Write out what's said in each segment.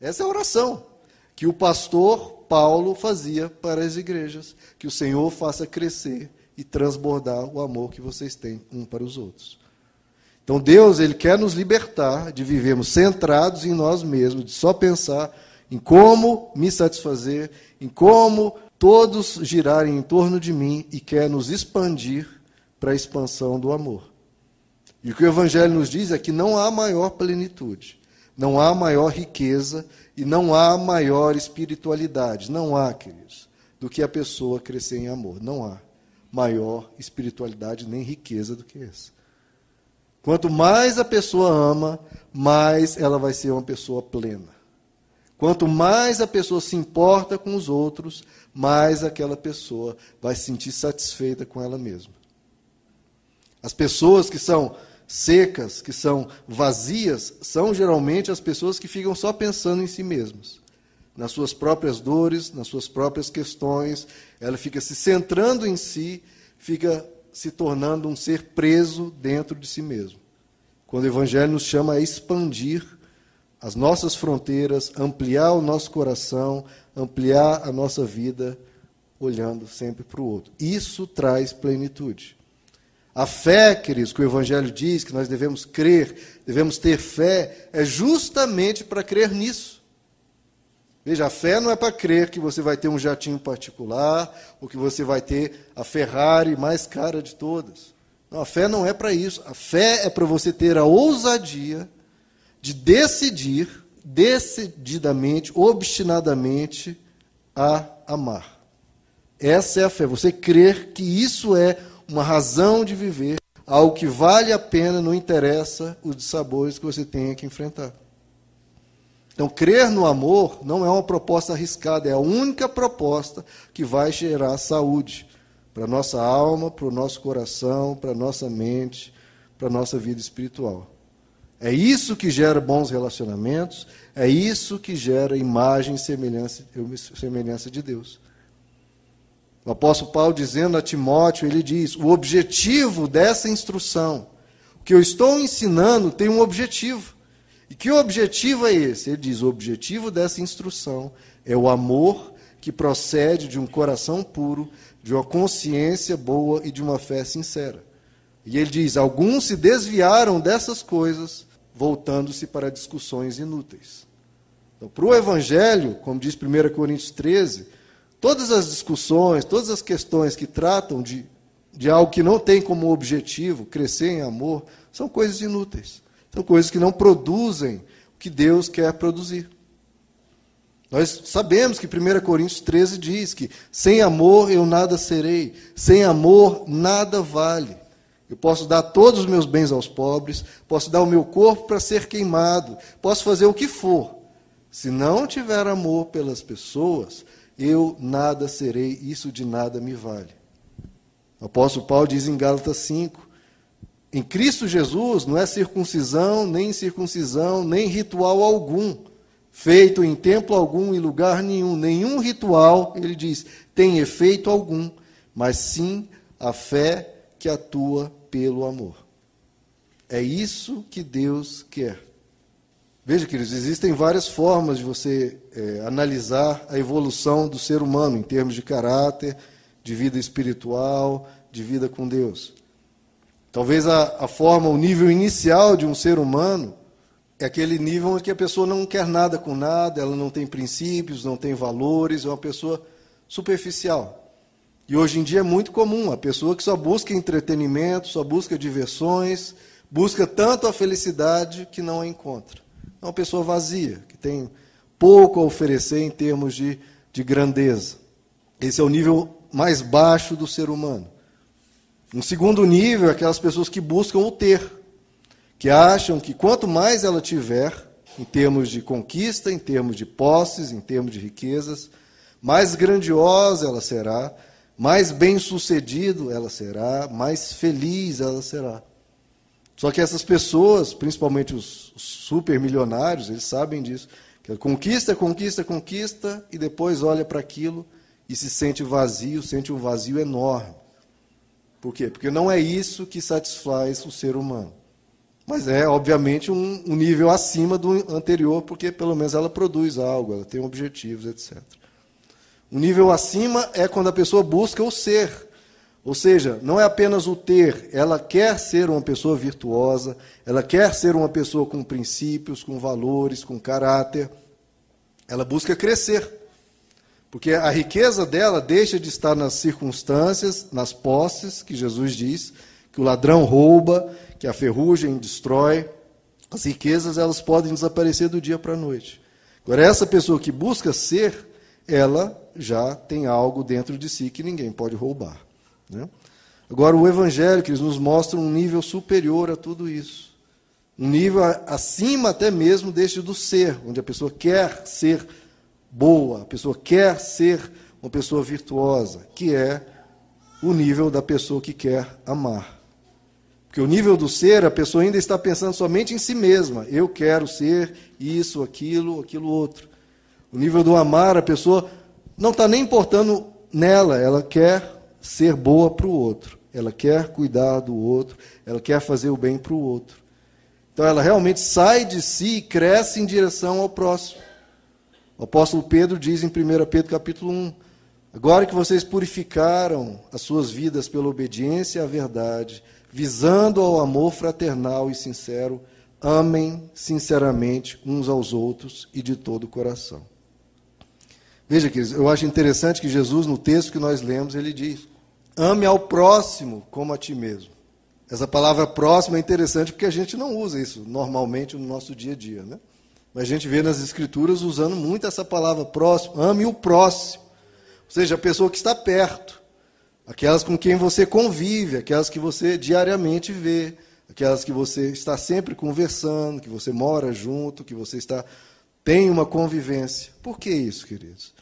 Essa é a oração que o pastor Paulo fazia para as igrejas. Que o Senhor faça crescer e transbordar o amor que vocês têm um para os outros. Então Deus, ele quer nos libertar de vivermos centrados em nós mesmos, de só pensar em como me satisfazer, em como todos girarem em torno de mim e quer nos expandir para a expansão do amor. E o que o Evangelho nos diz é que não há maior plenitude, não há maior riqueza e não há maior espiritualidade. Não há, queridos, do que a pessoa crescer em amor. Não há maior espiritualidade nem riqueza do que essa. Quanto mais a pessoa ama, mais ela vai ser uma pessoa plena. Quanto mais a pessoa se importa com os outros, mais aquela pessoa vai se sentir satisfeita com ela mesma. As pessoas que são secas, que são vazias, são geralmente as pessoas que ficam só pensando em si mesmas, nas suas próprias dores, nas suas próprias questões. Ela fica se centrando em si, fica se tornando um ser preso dentro de si mesmo. Quando o Evangelho nos chama a expandir as nossas fronteiras, ampliar o nosso coração, ampliar a nossa vida, olhando sempre para o outro. Isso traz plenitude. A fé, queridos, que o Evangelho diz que nós devemos crer, devemos ter fé, é justamente para crer nisso. Veja, a fé não é para crer que você vai ter um jatinho particular, ou que você vai ter a Ferrari mais cara de todas. Não, a fé não é para isso. A fé é para você ter a ousadia de decidir, decididamente, obstinadamente, a amar. Essa é a fé. Você crer que isso é uma razão de viver, algo que vale a pena, não interessa os sabores que você tenha que enfrentar. Então, crer no amor não é uma proposta arriscada, é a única proposta que vai gerar saúde para a nossa alma, para o nosso coração, para a nossa mente, para a nossa vida espiritual. É isso que gera bons relacionamentos, é isso que gera imagem e semelhança, semelhança de Deus. O apóstolo Paulo dizendo a Timóteo, ele diz: o objetivo dessa instrução, o que eu estou ensinando tem um objetivo. E que objetivo é esse? Ele diz: o objetivo dessa instrução é o amor que procede de um coração puro, de uma consciência boa e de uma fé sincera. E ele diz: alguns se desviaram dessas coisas, voltando-se para discussões inúteis. Então, para o Evangelho, como diz 1 Coríntios 13, Todas as discussões, todas as questões que tratam de, de algo que não tem como objetivo crescer em amor, são coisas inúteis. São coisas que não produzem o que Deus quer produzir. Nós sabemos que 1 Coríntios 13 diz que sem amor eu nada serei, sem amor nada vale. Eu posso dar todos os meus bens aos pobres, posso dar o meu corpo para ser queimado, posso fazer o que for. Se não tiver amor pelas pessoas, eu nada serei, isso de nada me vale. O apóstolo Paulo diz em Gálatas 5: em Cristo Jesus não é circuncisão, nem circuncisão, nem ritual algum, feito em templo algum, em lugar nenhum, nenhum ritual, ele diz, tem efeito algum, mas sim a fé que atua pelo amor. É isso que Deus quer. Veja, queridos, existem várias formas de você é, analisar a evolução do ser humano em termos de caráter, de vida espiritual, de vida com Deus. Talvez a, a forma, o nível inicial de um ser humano é aquele nível em que a pessoa não quer nada com nada, ela não tem princípios, não tem valores, é uma pessoa superficial. E hoje em dia é muito comum a pessoa que só busca entretenimento, só busca diversões, busca tanto a felicidade que não a encontra. É uma pessoa vazia, que tem pouco a oferecer em termos de, de grandeza. Esse é o nível mais baixo do ser humano. Um segundo nível é aquelas pessoas que buscam o ter, que acham que quanto mais ela tiver, em termos de conquista, em termos de posses, em termos de riquezas, mais grandiosa ela será, mais bem-sucedido ela será, mais feliz ela será. Só que essas pessoas, principalmente os supermilionários, eles sabem disso. Que conquista, conquista, conquista, e depois olha para aquilo e se sente vazio, sente um vazio enorme. Por quê? Porque não é isso que satisfaz o ser humano. Mas é, obviamente, um, um nível acima do anterior, porque pelo menos ela produz algo, ela tem objetivos, etc. Um nível acima é quando a pessoa busca o ser. Ou seja, não é apenas o ter, ela quer ser uma pessoa virtuosa, ela quer ser uma pessoa com princípios, com valores, com caráter. Ela busca crescer. Porque a riqueza dela deixa de estar nas circunstâncias, nas posses, que Jesus diz, que o ladrão rouba, que a ferrugem destrói. As riquezas elas podem desaparecer do dia para a noite. Agora, essa pessoa que busca ser, ela já tem algo dentro de si que ninguém pode roubar. Né? Agora, o Evangelho que nos mostra um nível superior a tudo isso. Um nível acima até mesmo deste do ser, onde a pessoa quer ser boa, a pessoa quer ser uma pessoa virtuosa, que é o nível da pessoa que quer amar. Porque o nível do ser, a pessoa ainda está pensando somente em si mesma. Eu quero ser isso, aquilo, aquilo outro. O nível do amar, a pessoa não está nem importando nela, ela quer ser boa para o outro, ela quer cuidar do outro, ela quer fazer o bem para o outro. Então ela realmente sai de si e cresce em direção ao próximo. O apóstolo Pedro diz em 1 Pedro capítulo 1: Agora que vocês purificaram as suas vidas pela obediência à verdade, visando ao amor fraternal e sincero, amem sinceramente uns aos outros e de todo o coração. Veja, que eu acho interessante que Jesus, no texto que nós lemos, ele diz: Ame ao próximo como a ti mesmo. Essa palavra próximo é interessante porque a gente não usa isso normalmente no nosso dia a dia, né? Mas a gente vê nas escrituras usando muito essa palavra próximo, ame o próximo. Ou seja, a pessoa que está perto, aquelas com quem você convive, aquelas que você diariamente vê, aquelas que você está sempre conversando, que você mora junto, que você está tem uma convivência. Por que isso, queridos?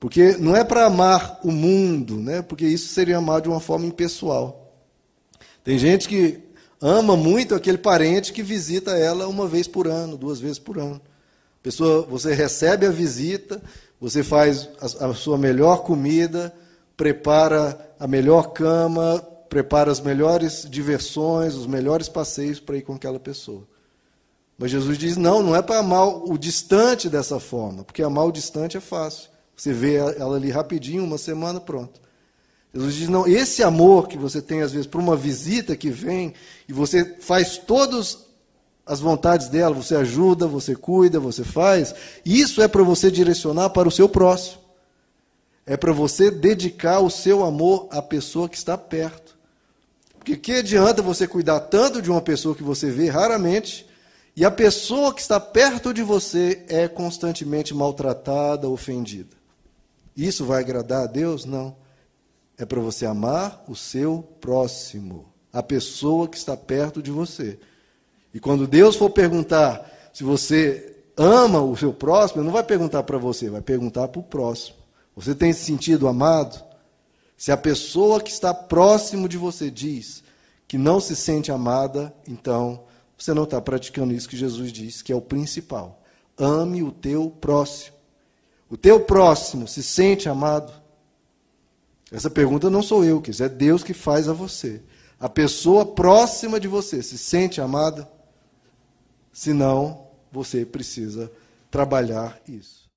Porque não é para amar o mundo, né? porque isso seria amar de uma forma impessoal. Tem gente que ama muito aquele parente que visita ela uma vez por ano, duas vezes por ano. Pessoa, você recebe a visita, você faz a, a sua melhor comida, prepara a melhor cama, prepara as melhores diversões, os melhores passeios para ir com aquela pessoa. Mas Jesus diz: não, não é para amar o distante dessa forma, porque amar o distante é fácil. Você vê ela ali rapidinho, uma semana, pronto. Jesus diz: não, esse amor que você tem, às vezes, por uma visita que vem, e você faz todas as vontades dela, você ajuda, você cuida, você faz, isso é para você direcionar para o seu próximo. É para você dedicar o seu amor à pessoa que está perto. Porque que adianta você cuidar tanto de uma pessoa que você vê raramente, e a pessoa que está perto de você é constantemente maltratada, ofendida? Isso vai agradar a Deus? Não. É para você amar o seu próximo, a pessoa que está perto de você. E quando Deus for perguntar se você ama o seu próximo, não vai perguntar para você, vai perguntar para o próximo. Você tem se sentido amado? Se a pessoa que está próximo de você diz que não se sente amada, então você não está praticando isso que Jesus diz, que é o principal. Ame o teu próximo. O teu próximo se sente amado? Essa pergunta não sou eu, que é Deus que faz a você. A pessoa próxima de você se sente amada? Se não, você precisa trabalhar isso.